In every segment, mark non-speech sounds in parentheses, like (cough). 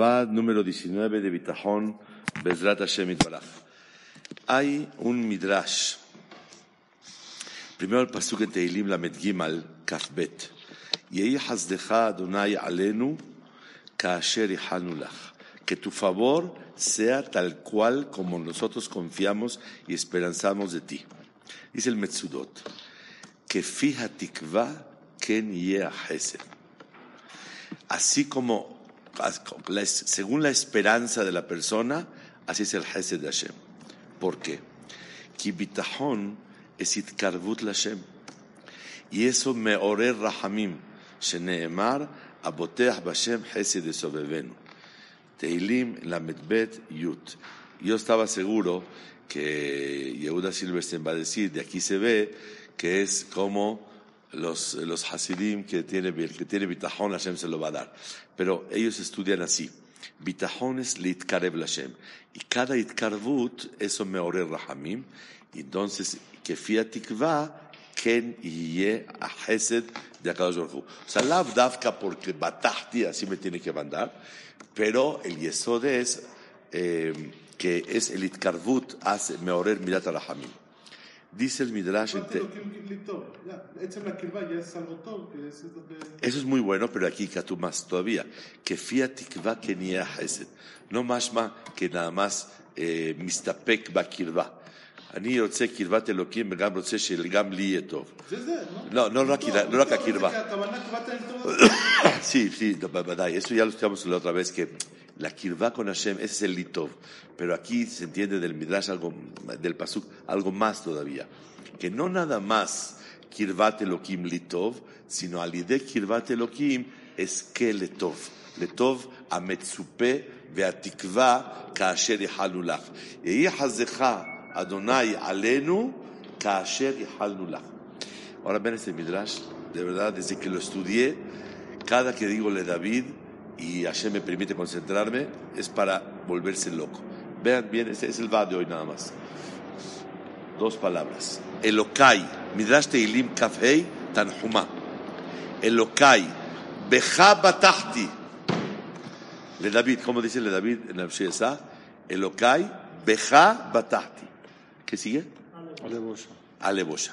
Chabad número 19 de Bitajón, Bezrat Hashem. Hay un midrash. Primero el pasuk en Teilim Lamed Gimal, Kafbet. Yehi Hazdecha Adonai Alenu, Kaasher Lach. Que tu favor sea tal cual como nosotros confiamos y esperanzamos de ti. Dice el Metzudot. Que fija tikva ken yeh Así como según la esperanza de la persona, así es el Hesed de Hashem. ¿Por qué? Kibitahon es itkarvut Hashem. Y eso me oré rahamim, sheneemar aboteach bashem Hesed de sobevenu. Teilim la medbet yut. Yo estaba seguro que Yehuda Silverstein va a decir, de aquí se ve que es como los, los Hasidim que tiene, que tiene bitajón, Hashem se lo va a dar. Pero ellos estudian así. Bitajón es litkarev Hashem. Y cada itkarvut, eso me ore rahamim. Entonces, que fiatikva, ken ye a hesed de Akadosh Baruch O sea, la davka porque batahti, así me tiene que mandar. Pero el yesod es eh, que es el itkarvut, hace me orer mirat rahamim. Dice el Midrash. Eso es muy bueno, pero aquí tú más todavía. Que fiat tikva que ni No más que nada más mistapek bakirva. אני רוצה קרבת אלוקים וגם רוצה שגם לי יהיה טוב. זה זה, לא? לא, לא רק הקרבה. Sí, sí, בוודאי. Eso ya lo estudiamos la otra vez, que la kirva con Hashem, ese es el litov. Pero aquí se entiende del midrash, algo, del pasuk, algo más todavía. Que no nada más kirvat elokim litov, sino alide kirvat elokim es que letov. Letov ametzupe veatikva kaasher yahalnu lach. Yehi hazecha Adonai alenu kaasher yahalnu lach. Ahora ven este midrash, de verdad, desde que lo estudié, cada que digo le David, y Hashem me permite concentrarme, es para volverse loco. Vean bien, ese es el va de hoy nada más. Dos palabras. Elokai, Midrash Teilim Kafhei Tanhuma. Elokai, Beja Batahti. Le David, ¿cómo dice le David en el Shesa? Elokai, Beja Batahti. ¿Qué sigue? Alebosha. Alebosha.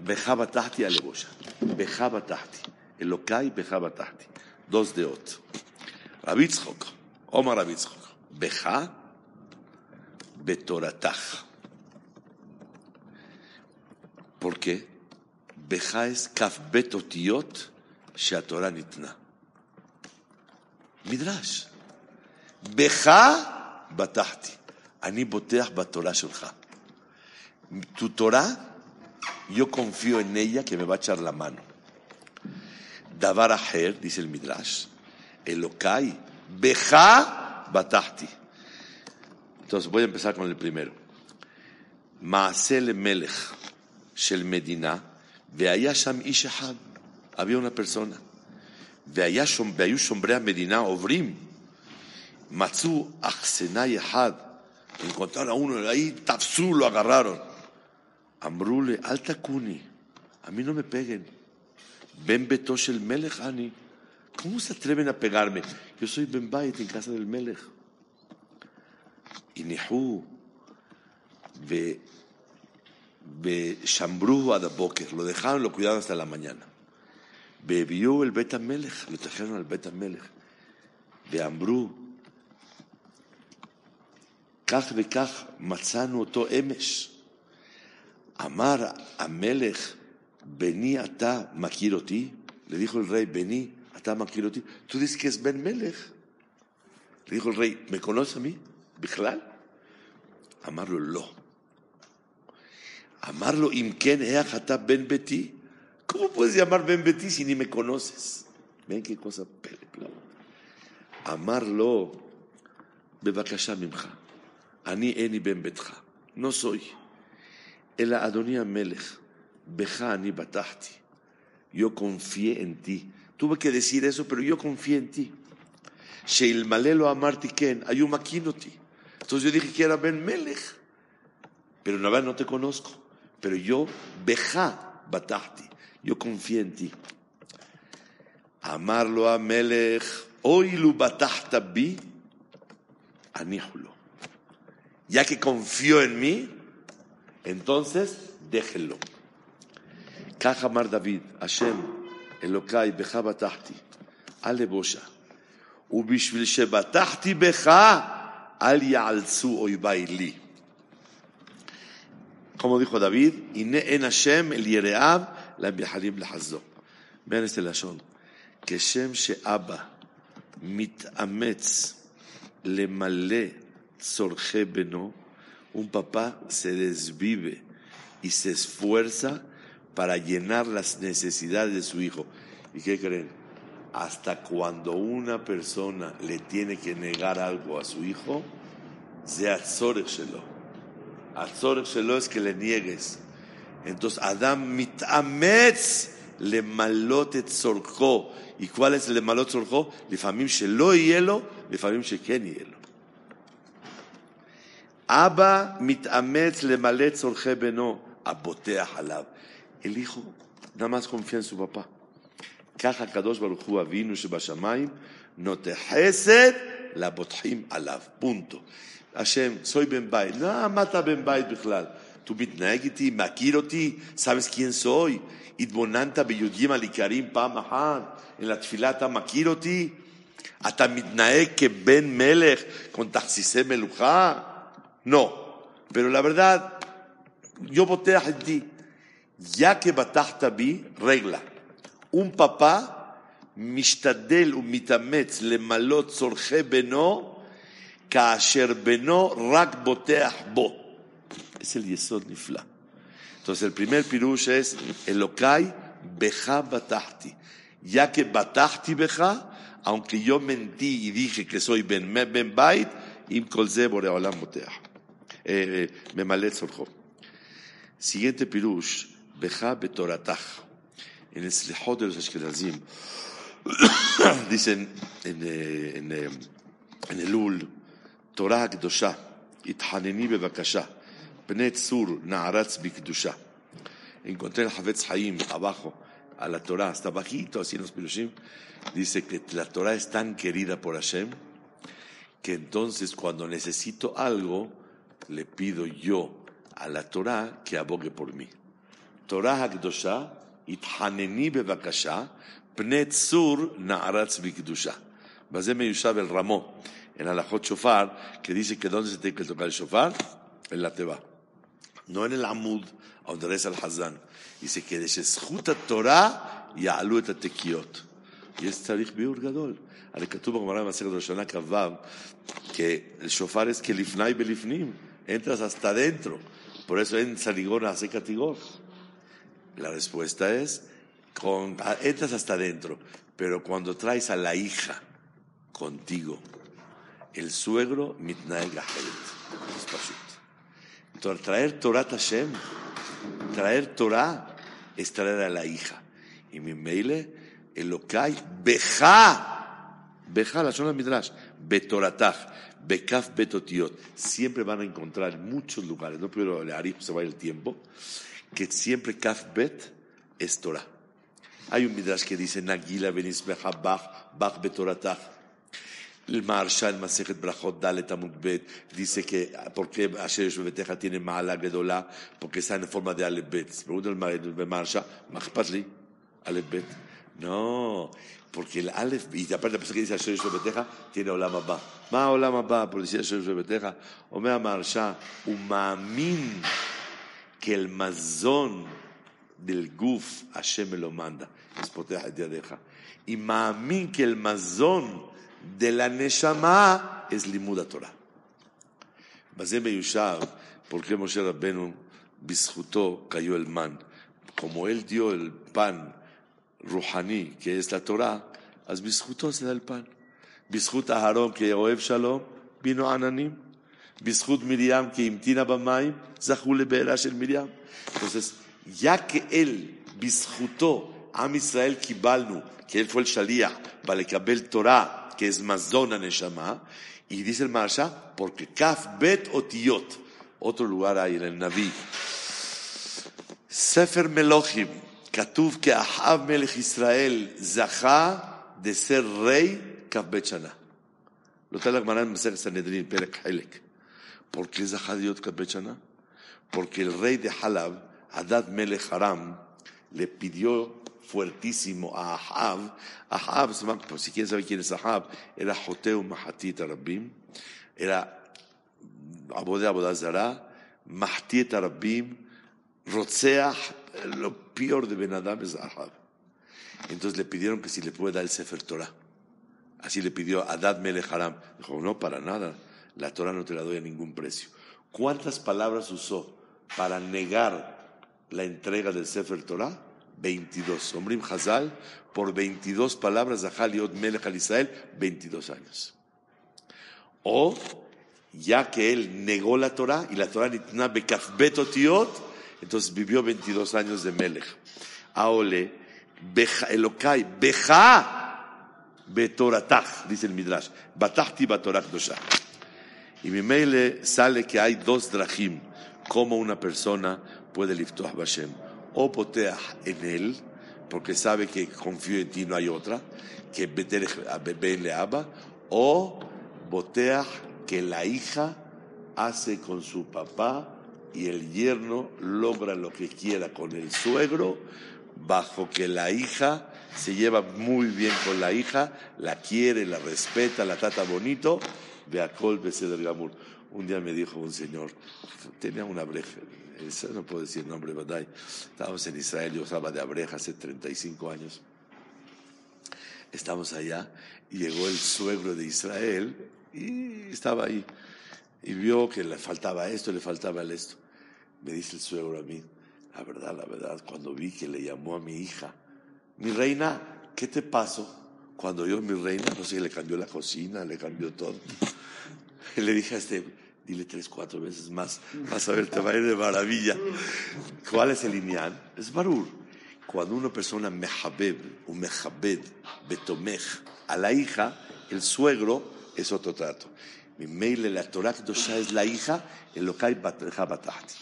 Beja Batahti, Alebosha. Beja Batahti. Elokai, Beja Batahti dos de otro. Rabitzchok, Omar Rabitzchok, Beja, Betoratach. ¿Por qué? Beja es kaf betotiot sheatorah nitna. Midrash. Beja batahti. Ani boteach batorah shelcha. Tu Torah, yo confío en ella que me va a echar la mano. Davar Aher, dice el Midrash, Elokai, Beja Batahti. Entonces voy a empezar con el primero. Maasel Melech, Shel Medina, Sham Ishahad. Había una persona. Veaya Shombrea Medina, Ovrim. Matzu Achsena Yehad. Encontraron a uno ahí, Tafsu lo agarraron. Amrule, alta kuni. A mí no me peguen. Ben Betoshel Melech Ani. ¿Cómo se atreven a pegarme? Yo soy Ben Bait en casa del Melech. Y Nehu, Be Shambru Adaboker, lo dejaron, lo cuidaron hasta la mañana. Bebió el Betamelech, lo trajeron al Betamelech. Be Ambru, Kach Bekach, Matzanu Oto Emesh. Amar Amelech. Beni ata makiroti. Le dijo el rey, Beni ata makiroti. Tú dices que es Ben Melech. Le dijo el rey, ¿me conoce a mí? Bichlal. Amarlo lo. Amarlo imken ata ben beti. ¿Cómo puedes llamar ben beti si ni me conoces? Ven qué cosa película. Amarlo. Bebakasha mimcha. Ani eni ben betcha. No soy. El Adonía Melech. Bejani batahti. Yo confié en ti. Tuve que decir eso, pero yo confié en ti. Sheil malelo amarti ken, ayumakinoti. Entonces yo dije que era Ben Melech. Pero la verdad no te conozco. Pero yo, Beja batahti. Yo confié en ti. Amarlo a Melech, Hoy lu batahta bi, aníjulo. Ya que confió en mí, entonces déjenlo. Mar David, Hashem, Elokai, Becha batahti, ale bosha. ובשביל שבטחתי בך, אל יעלצו אויביי לי. Como dijo David, הנה אין השם אל יראיו למייחלים לחזו. בין este לשון, כשם שאבא מתאמץ למלא צורכי בנו, un papá se desvive y se esfuerza para llenar las necesidades de su hijo. ¿Y qué creen? Hasta cuando una persona le tiene que negar algo a su hijo, se shelo. es que le niegues. Entonces, Adam mitametz le malotet sorjo. ¿Y cuál es el malot sorjo? Le famim shelo hielo, le famim sheken hielo. Abba mitametz le malet sorje beno, abotea halab. El hijo nada más confía en su papá. ככה הקדוש ברוך הוא אבינו שבשמיים נוטה חסד לבוטחים עליו, פונטו. השם, סוי בן בית. לא, מה אתה בן בית בכלל? tú מתנהג איתי, מכיר אותי, sabes quién soy, התבוננת בי"ג על עיקרים פעם אחת, en la תפילה אתה מכיר אותי, אתה מתנהג כבן מלך, con תכסיסי מלוכה? No, pero la verdad, yo boteas en ti. ya que batajta regla. Un papá, mishtadel u mitametz le malot sorge beno, kaasher beno rak boteach bo. Es el yesod nifla. Entonces el primer pirush es elokai beja batajti. Ya que batajti beja, aunque yo mentí y dije que soy ben, me ben bait, im kolze boreolam boteach. Eh, eh, me malet sorjo. Siguiente pirush beja betoratach en el Slihot de los Ashkenazim, (coughs) dicen en, eh, en, eh, en el Ul, Torah Kdosha, Ithaneni Bebakasha, Bnei Tzur, Na'aratz Bikdusha. Encontré el Havetz Haim abajo, a la Torah, hasta bajito, así en los Pirushim, dice que la Torah es tan querida por Hashem, que entonces cuando necesito algo, le pido yo a la Torah que abogue por mí. Torah Kdosha, התחנני בבקשה, פני צור נערץ בקדושה. בזה מיושב el ramo, en alajot shofar, que dice que dónde se tiene que tocar el shofar, en la teba. No en el amud, donde reza el hazán. Dice que de שזכות התורה יעלו את התיקיות. יש צריך ביור גדול. הרי כתוב בגמרא במסכת ראשונה כ"ו, que el shofar es que לפני בלפנים, entras hasta adentro. Por eso en Saligón hace catigor. La respuesta es, con, entras hasta adentro, pero cuando traes a la hija contigo, el suegro, mitnae Entonces, traer Torah Hashem, traer Torah es traer a la hija. Y mi meile, Elokai, Beja, Beja, la zona Midrash, Betoratach, Bekaf Betotiot. Siempre van a encontrar en muchos lugares, no puedo leer, se va el tiempo que siempre Kaf Bet es Torah. Hay un midrash que dice Nagila benis Bach, Bach betoratach. El Marshal Masejet Brachot Dalet Amud Bet dice que ¿por qué Asher Beteja tiene mala gedola? Porque está en forma de Aleph Bet. Pregunta el Marshal, Machpatli, Aleph Bet. No, porque el Aleph, y aparte la que dice Asher Beteja tiene Olam Abba. Ma Olam Abba, por decir Asher Beteja, Omer Marshal, Umamin que el mazón del guf Hashem me lo manda. Y maamin que el mazón de la neshama es limuda Torah. Bazem Yushav, porque Moshe Rabbenu bisjuto cayó el man. Como él dio el pan ruhani, que es la Torah, as bisjuto se da el pan. Aharon, que Oev Shalom, vino Ananim. Bishut Miriam, que imtina bamaim, zahule el Miriam. Entonces, ya que él bisjutó a Israel Kibalnu, que él fue el Shaliach, para Kabel Torah, que es Mazdona Neshama, y dice el Marsha, porque Kaf Bet Otiot, otro lugar ahí en el Naví. Sefer Melohim, Katuv que Ahav Melech Israel, Zahá de ser rey Kaf Bechana. Lo trae la Gemara en ¿Por qué es Ahadiot Kaf Bechana? Porque el rey de Halab, Adad Melech Haram, le pidió fuertísimo a Ahab. Ahab, si quieren saber quién es Ahab, era Joteu Mahatit Arabim, era Abodé Abodazara, Mahatit Arabim, Rotzeach, lo peor de Ben Adam es Ahab. Entonces le pidieron que si le puede dar el Sefer Torah. Así le pidió Adad Melech Haram. Dijo, no, para nada. La Torah no te la doy a ningún precio. ¿Cuántas palabras usó para negar la entrega del Sefer Torah? 22. Omrim Hazal, por 22 palabras, Zahal Yod Melech al Israel, 22 años. O, ya que él negó la Torah y la Torah nitna bekafbet otiot, entonces vivió 22 años de Melech. Aole, beja, Elokai, beja, betoratach, dice el Midrash, batachti batorach dosha. Y mi mail sale que hay dos drachim, como una persona puede liftoah Bashem. O poteah en él, porque sabe que confío en ti, no hay otra, que Ben le aba, o boteah que la hija hace con su papá y el yerno logra lo que quiera con el suegro, bajo que la hija se lleva muy bien con la hija, la quiere, la respeta, la trata bonito, de Acol del Gamur. Un día me dijo un señor, tenía una breja, no puedo decir nombre, ¿verdad? Estábamos en Israel, yo estaba de abreja hace 35 años. Estamos allá y llegó el suegro de Israel y estaba ahí. Y vio que le faltaba esto, le faltaba esto. Me dice el suegro a mí, la verdad, la verdad, cuando vi que le llamó a mi hija, mi reina, ¿qué te pasó? Cuando yo, mi reina, no sé, le cambió la cocina, le cambió todo. (laughs) Le dije a este, dile tres, cuatro veces más, vas a ver, te va a ir de maravilla. ¿Cuál es el lineal? Es barur. Cuando una persona mehabeb, un mehabed, betomech, a la hija, el suegro es otro trato. Mi mail, la Torah Kedosha es la hija, el lokai batahti.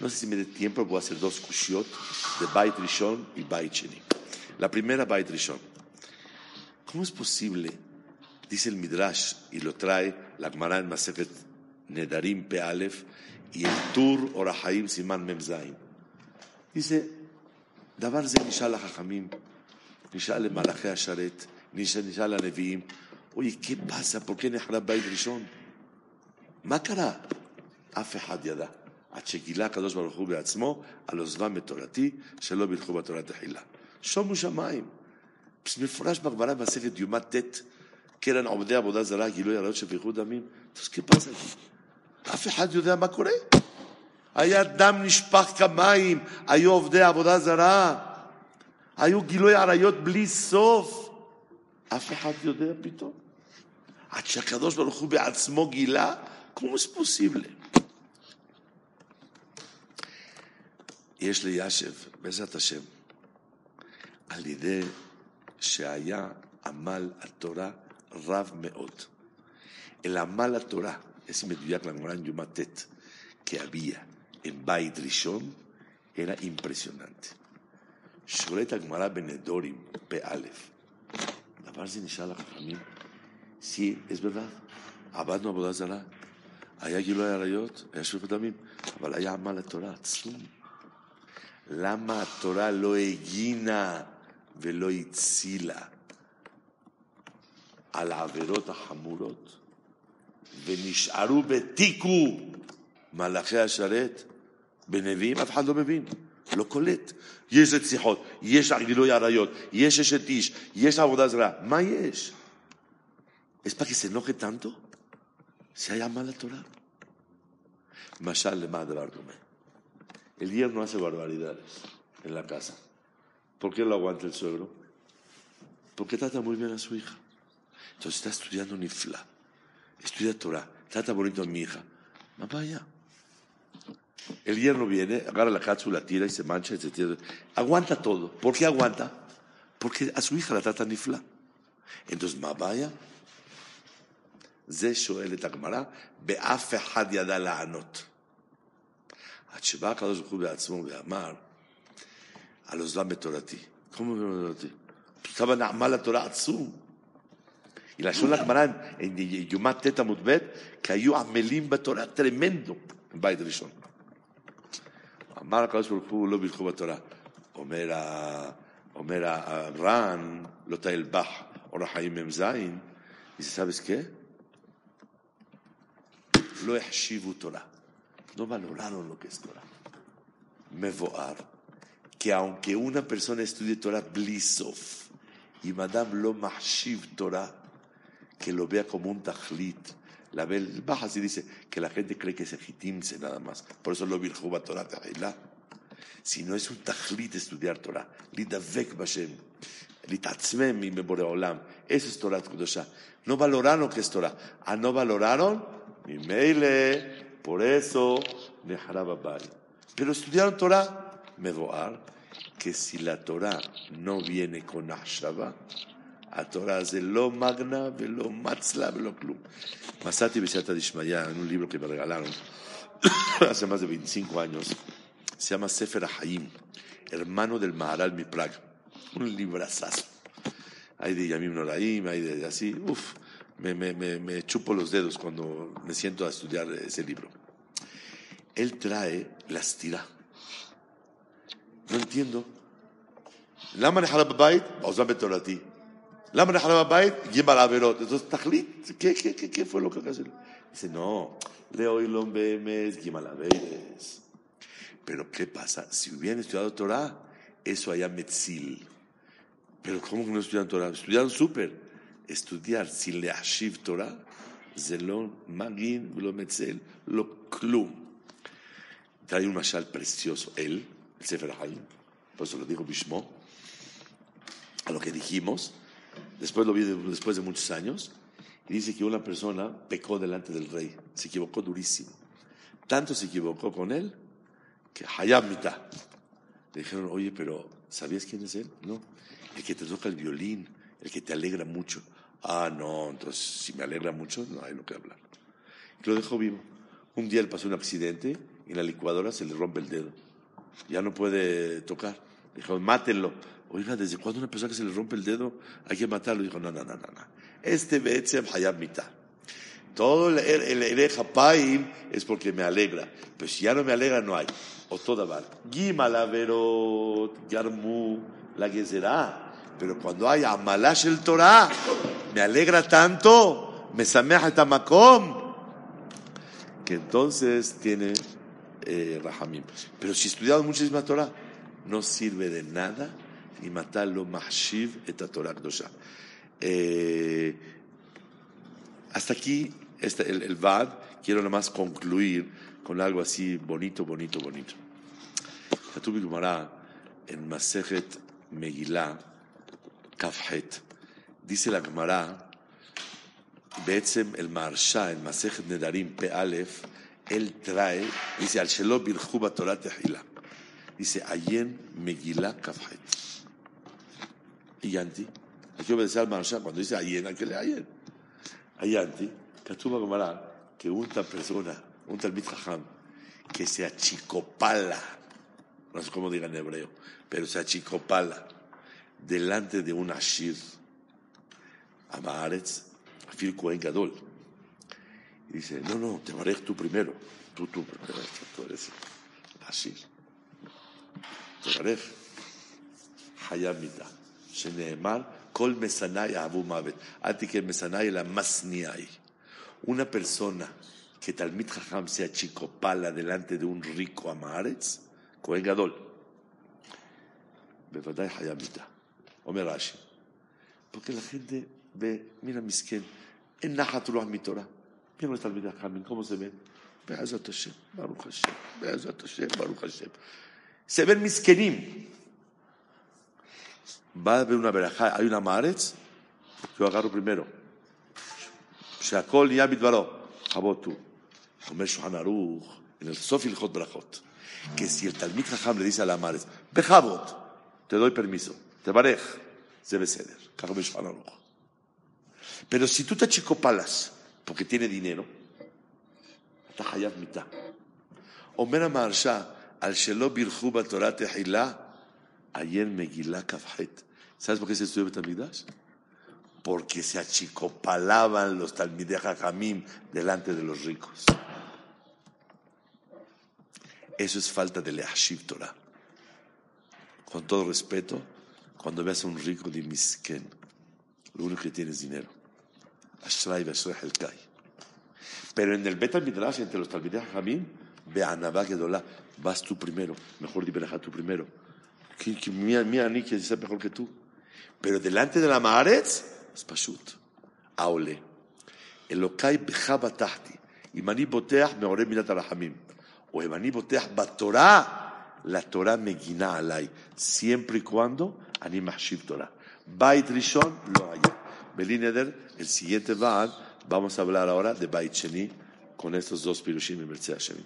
No sé si me dé tiempo, voy a hacer dos kushiot de Bait Rishon y Bait Sheni. La primera Bait Rishon. ¿Cómo es posible, dice el Midrash, y lo trae la Gemara en Masefet Nedarim Pe Aleph y el Tur Orahaim Siman Memzaim? Dice, Davar ze nishal HaChamim, nishal Malachei HaSharet, nishal HaNevi'im. Oye, ¿qué pasa? ¿por qué נחרב בית ראשון? מה קרה? אף אחד ידע. עד שגילה הקדוש ברוך הוא בעצמו על עוזבם בתורתי, שלא בילכו בתורה תחילה. שומו שמיים. מפורש בגמרא במסכת יומת ט', קרן עובדי עבודה זרה, גילוי עריות שפיכו דמים. אז כפסתי. אף אחד יודע מה קורה. היה דם נשפך כמים, היו עובדי עבודה זרה, היו גילוי עריות בלי סוף. אף אחד יודע פתאום. עד שהקדוש ברוך הוא בעצמו גילה, כמו זה פוסיבלה. יש לישב, בעזרת השם, על ידי שהיה עמל התורה רב מאוד. El amal a Torah es meduyak la Gemara en Yumatet que había en Bait Rishon era impresionante. Shoret Gemara Benedorim Pe Aleph. La base inicial a Jajamim. Sí, es verdad. עבדנו עבודה זרה. היה גילוי עריות, היה שופט דמים, אבל היה עמל התורה עצום. למה התורה לא הגינה ולא הצילה על העבירות החמורות ונשארו בתיקו מלאכי השרת בנביאים? אף אחד לא מבין, לא קולט. יש רציחות, יש גילוי עריות, יש אשת איש, יש עבודה זרה. מה יש? ¿Es para que se enoje tanto? Si hay mala Torah. Mashal le madre El yerno hace barbaridades en. ¿Por qué lo aguanta el suegro? Porque trata muy bien a su hija. Entonces está estudiando Nifla. Estudia Torah. Trata bonito a mi hija. Mamá, ya. El yerno viene, agarra la cápsula, la tira y se mancha, etc. Aguanta todo. ¿Por qué aguanta? Porque a su hija la trata Nifla. Entonces, vaya. זה שואל את הגמרא, באף אחד ידע לענות. עד שבא הקדוש ברוך הוא בעצמו ואמר, על אוזלם בתורתי. כמה נעמה לתורה עצום. היא לשון הגמרא, יומת ט' עמוד ב', כי היו עמלים בתורה טרמנדו, בית ראשון. אמר הקדוש ברוך הוא, לא בלכו בתורה. אומר, הר"ן, לא תלבח, אור החיים מ"ז, ניסה בסקה, כן? לא החשיבו תורה. לא בא לעולם לא כס תורה. מבואר. Que aunque una persona estudie Torah blisov y Madame lo mahshiv Torah, que lo vea como un tajlit, la ve, baja así dice que la gente cree que es ejitimse nada más. Por eso lo virjuba Torah Tehillah si no es un tajlit estudiar Torah, lidavek bashem, litatzmem y olam, eso es Torah Kudosha. No valoraron que es Torah. Ah, no valoraron, mi meile, por eso, neharababay. Pero estudiaron Torah, medoar, que si la Torah no viene con Ashaba, a Torah es lo magna, lo matzla, lo klum. Masati Besiata Dishmaya, en un libro que me regalaron (coughs) hace más de 25 años, se llama Sefer Haim, hermano del Maharal Miprag, un librazazo. Hay de Yamim Noraim, hay de así, uff, me, me, me, me, chupo los dedos cuando me siento a estudiar ese libro. Él trae la estira No entiendo. למה נחלה בבית? עוזב בתורתי. למה נחלה בבית? גימל עבירות. Entonces, תחליט, ¿qué, qué, qué, qué fue lo que hacer? Dice, no, leo y lo bemes, גימל עבירות. Pero ¿qué pasa? Si hubieran estudiado Torah, eso allá metzil. Pero ¿cómo que no estudiaron Torah? Estudiaron súper. Estudiar sin leashiv Torah, zelon magin, lo metzel, lo klum. Trae un mashal precioso. Él, el Sefer Haim, por eso lo dijo Bishmo, a lo que dijimos. Después lo vi después de muchos años. Y dice que una persona pecó delante del rey. Se equivocó durísimo. Tanto se equivocó con él que Hayab mitad. Le dijeron, oye, pero ¿sabías quién es él? No. El que te toca el violín, el que te alegra mucho. Ah, no, entonces si me alegra mucho, no hay lo que hablar. Y lo dejó vivo. Un día le pasó un accidente y en la licuadora se le rompe el dedo. Ya no puede tocar. Dijo, mátenlo. Oiga, ¿desde cuándo una persona que se le rompe el dedo hay que matarlo? Dijo, no, no, no, no. no. Este Betzem Hayab mitad. Todo el, el, el, es porque me alegra. Pero si ya no me alegra, no hay. O toda val. Gimalaverot, Yarmu, la será. Pero cuando hay Amalash el Torah, me alegra tanto, me sameja tamakom, que entonces tiene eh, Rahamim. Pero si estudiamos muchísima Torah, no sirve de nada y matarlo Mahshiv et Torah Kdosha. Eh, hasta aquí este, el, el, VAD. Quiero nada más concluir con algo así bonito, bonito, bonito. Katubi Gumara en Masejet Megillah Kafhet dice la Gemara, Betzem el Marsha en Masejet Nedarim P. Aleph él trae, dice, al Shelo Birchu Torah Tehila. Dice, Ayen Megillah Kafhet. Yanti, hay que obedecer al Marsha cuando dice Ayen, que leer Ayen. Ayanti, Katuma Gomara, que una persona, un Talmid Jajam, que se achicopala, no sé cómo diga en hebreo, pero se achicopala delante de un Ashir, Amaretz, Afir Kohen Gadol. Y dice, no, no, te mareas tú primero. Tú, tú, tú eres así. Te mareas. Hayamita. Sheneemar, Kol Mesanay Abu Mavet. Atike Mesanay la Masniay. Una persona que Talmit Jajam sea chicopala delante de un rico Amaretz, Kohen Gadol. Bevadai Hayamita. Omer Rashi. Porque la gente ve, mira, misquén, en Nahatruah mitorah. מי רואה תלמידי חכמים, ¿cómo se ven? בעזרת השם, ברוך השם, בעזרת השם, ברוך השם. Se ven miskenim. Va a haber una verajá, hay una amaretz, yo agarro primero. שהכל נהיה בדברו. חבות הוא. אומר שולחן ערוך, en el סוף הלכות ברכות, que si el תלמיד חכם le dice a la madre, בכבוד, te doy permiso, תברך, זה בסדר. ככה בשולחן ערוך. Pero si tú te achicopalas porque tiene dinero, está hayab mitad. Omer Maharsha, al Shelo Birjuba Torah Tehilá, ayer Megilá Kafhet. ¿Sabes por qué se estudió Betamigdash? Porque se achicopalaban los Talmideh Jamim delante de los ricos. Eso es falta de Leashiv Torah. Con todo respeto, cuando veas a un rico de Misken, lo único que tiene es dinero. Pero en el Betal Midrash, entre los Talmidei Jamim, ve a Gedolá, vas tú primero, mejor di tú primero. Mira, mira, ni que sea mejor que tú. Pero delante de la Maaretz, es Pashut. Aole. Elokai bechaba tahti. Y mani boteach me oré mirat arahamim. O mani boteach batorah, la Torah me guina alay. Siempre y cuando ani mahshiv Torah. Bait Rishon, lo haya. Belineder, el siguiente Baal, vamos a hablar ahora de Bait Sheni con estos dos pirushim y Mercedes Hashem.